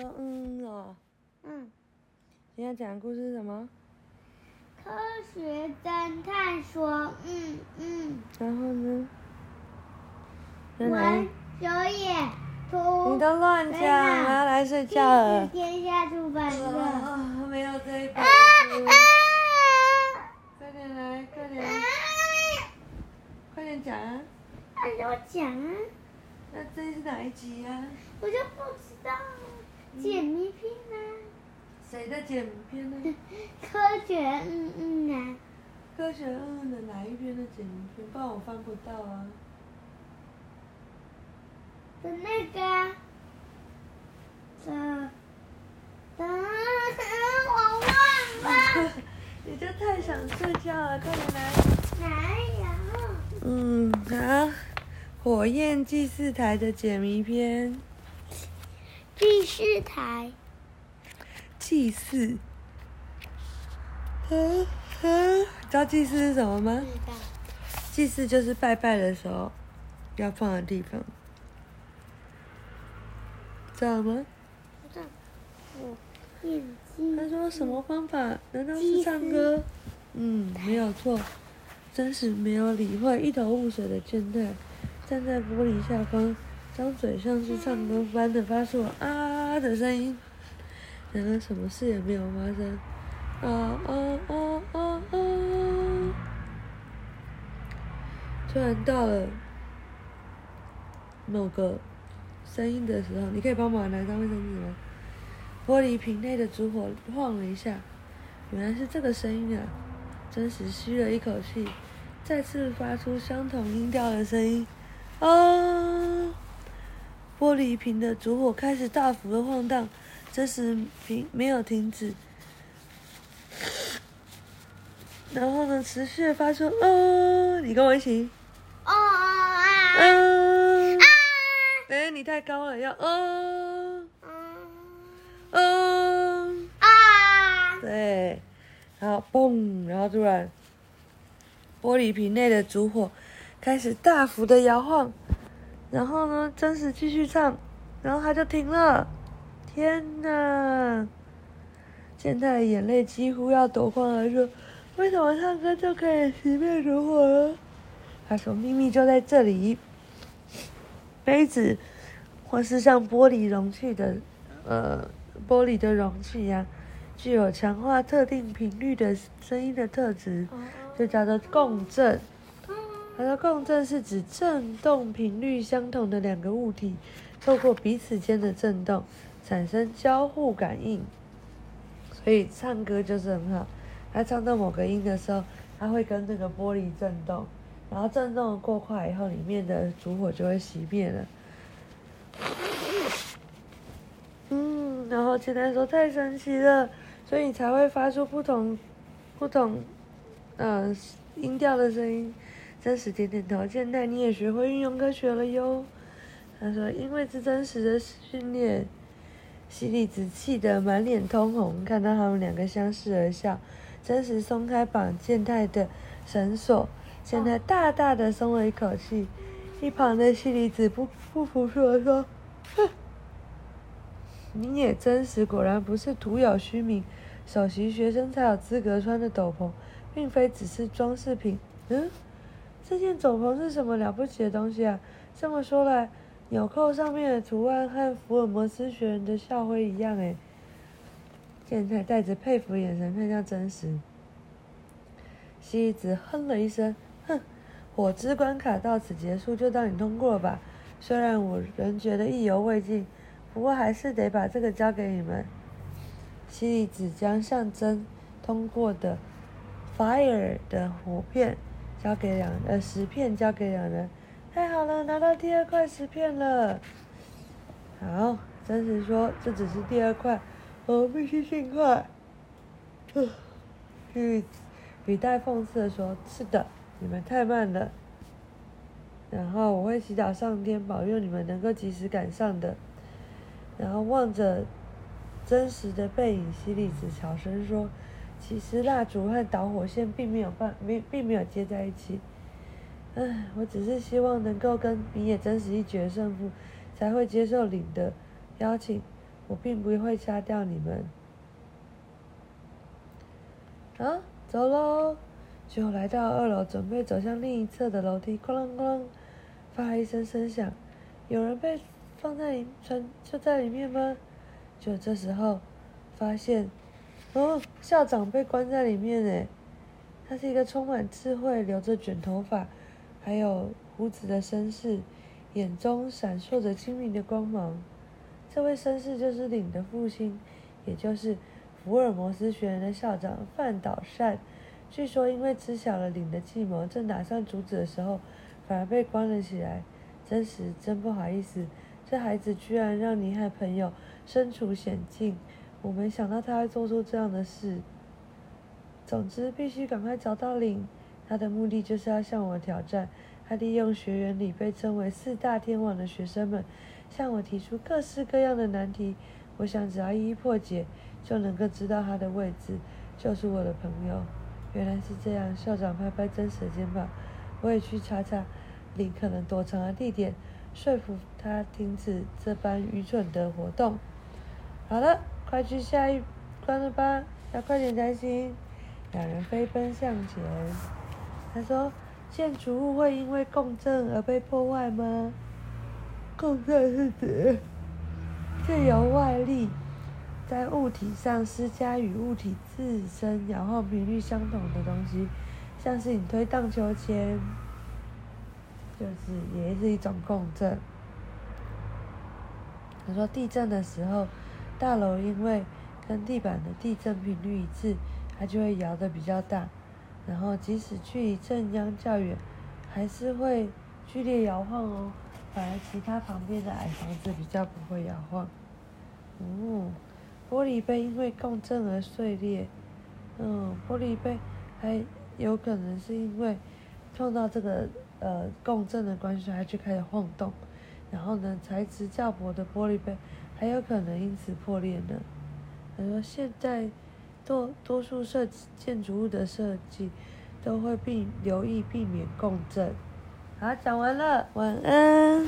说嗯哦。嗯，今天讲的故事是什么？科学侦探说，嗯嗯，然后呢？在哪文里？九野图，你都乱讲，我要来睡觉了。天下出版社。啊，没有这一本啊书。快点来，快点，快点讲啊！我讲啊，那这是哪一集呀、我就不知道。解谜片啊，谁的解谜片呢？科学嗯嗯啊，科学嗯的哪一篇的解谜片？不然我翻不到啊。的那个啊，的的，我忘了，你就太想睡觉了，快点来。哪有？嗯，好，火焰祭祀台的解谜篇，第四台，祭祀。嗯嗯，知道祭祀是什么吗？祭祀就是拜拜的时候要放的地方，知道吗？知道。我眼睛。他说什么方法？难道是唱歌？嗯，没有错。真是没有理会，一头雾水的健太站在玻璃下方，张嘴像是唱歌般的发出啊的声音。然而什么事也没有发生。啊啊啊啊啊！突然到了某个声音的时候，你可以帮忙拿张卫生纸吗？玻璃瓶内的烛火晃了一下，原来是这个声音啊！真实吸了一口气，再次发出相同音调的声音，啊！玻璃瓶的烛火开始大幅的晃荡，这时瓶没有停止，然后呢，持续的发出啊！你跟我一起，哦啊嗯、啊！哎、你太高了，要嗯嗯嗯。啊！对，然后嘣，然后突然，玻璃瓶内的烛火开始大幅的摇晃，然后呢，真实继续唱，然后他就停了。天哪！健太的眼泪几乎要夺眶而出。为什么唱歌就可以熄灭烛火了？他说：“秘密就在这里。杯子，或是像玻璃容器的，呃，玻璃的容器一样。”具有强化特定频率的声音的特质，就叫做共振。它的共振是指振动频率相同的两个物体，透过彼此间的振动产生交互感应。所以唱歌就是很好，它唱到某个音的时候，它会跟这个玻璃震动，然后震动过快以后，里面的烛火就会熄灭了。嗯，然后简单说太神奇了，所以你才会发出不同、不同，呃，音调的声音。真实点点头，现在你也学会运用科学了哟。他说，因为是真实的训练，西里子气得满脸通红，看到他们两个相视而笑。真实松开绑健太的绳索，健太大大的松了一口气。一旁的西里子不不服输的说：“哼。”你也真实，果然不是徒有虚名。首席学生才有资格穿的斗篷，并非只是装饰品。嗯，这件斗篷是什么了不起的东西啊？这么说来，纽扣上面的图案和福尔摩斯学人的校徽一样诶。健太带着佩服眼神看向真实。西子哼了一声，哼，火之关卡到此结束，就当你通过吧。虽然我仍觉得意犹未尽。不过还是得把这个交给你们。西子将象征通过的 fire 的火片交给两呃石片交给两人。太好了，拿到第二块石片了。好，真实说这只是第二块，我必须尽快。语语带讽刺的说：“是的，你们太慢了。然后我会祈祷上天保佑你们能够及时赶上的。”然后望着真实的背影，西里子小声说：“其实蜡烛和导火线并没有办没并没有接在一起。唉，我只是希望能够跟米野真实一决胜负，才会接受领的邀请。我并不会杀掉你们。啊，走喽！就来到二楼，准备走向另一侧的楼梯，哐啷哐啷，发一声声响。有人被放在里，存就在里面吗？就这时候，发现，哦，校长被关在里面诶。他是一个充满智慧、留着卷头发，还有胡子的绅士，眼中闪烁着精明的光芒。这位绅士就是领的父亲，也就是福尔摩斯学院的校长范岛善。据说因为知晓了领的计谋，正打算阻止的时候，反而被关了起来。真实真不好意思，这孩子居然让你和朋友身处险境，我没想到他会做出这样的事。总之，必须赶快找到领，他的目的就是要向我挑战。他利用学员里被称为四大天王的学生们，向我提出各式各样的难题。我想只要一一破解，就能够知道他的位置，就是我的朋友。原来是这样，校长拍拍真实的肩膀，我也去查查。林可能躲藏的地点，说服他停止这般愚蠢的活动。好了，快去下一关了吧，要快点才行。两人飞奔向前。他说：“建筑物会因为共振而被破坏吗？”共振是指借由外力在物体上施加与物体自身摇晃频率相同的东西，像是你推荡秋千。就是也是一种共振。他说地震的时候，大楼因为跟地板的地震频率一致，它就会摇得比较大。然后即使距离震央较远，还是会剧烈摇晃哦。反而其他旁边的矮房子比较不会摇晃。嗯，玻璃杯因为共振而碎裂。嗯，玻璃杯还有可能是因为碰到这个。呃，共振的关系，它就开始晃动，然后呢，材质较薄的玻璃杯还有可能因此破裂呢。他说，现在多多数设建筑物的设计都会避留意避免共振。好，讲完了，晚安。